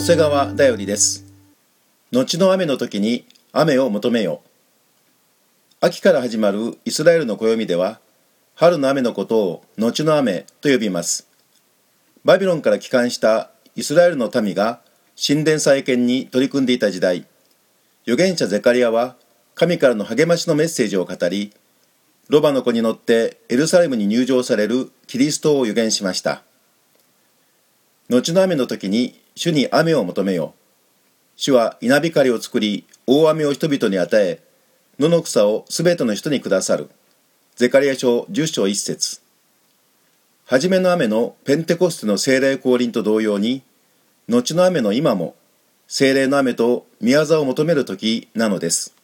野瀬川だよりです。後の雨の時に雨を求めよ秋から始まるイスラエルの暦では春の雨のことを後の雨と呼びます。バビロンから帰還したイスラエルの民が神殿再建に取り組んでいた時代預言者ゼカリアは神からの励ましのメッセージを語りロバの子に乗ってエルサレムに入場されるキリストを預言しました。後の雨の時に主に雨を求めよ主は稲光を作り大雨を人々に与え野の草をすべての人にくださる。ゼカリア書10章1節。初めの雨のペンテコステの精霊降臨と同様に後の雨の今も精霊の雨と宮沢を求める時なのです。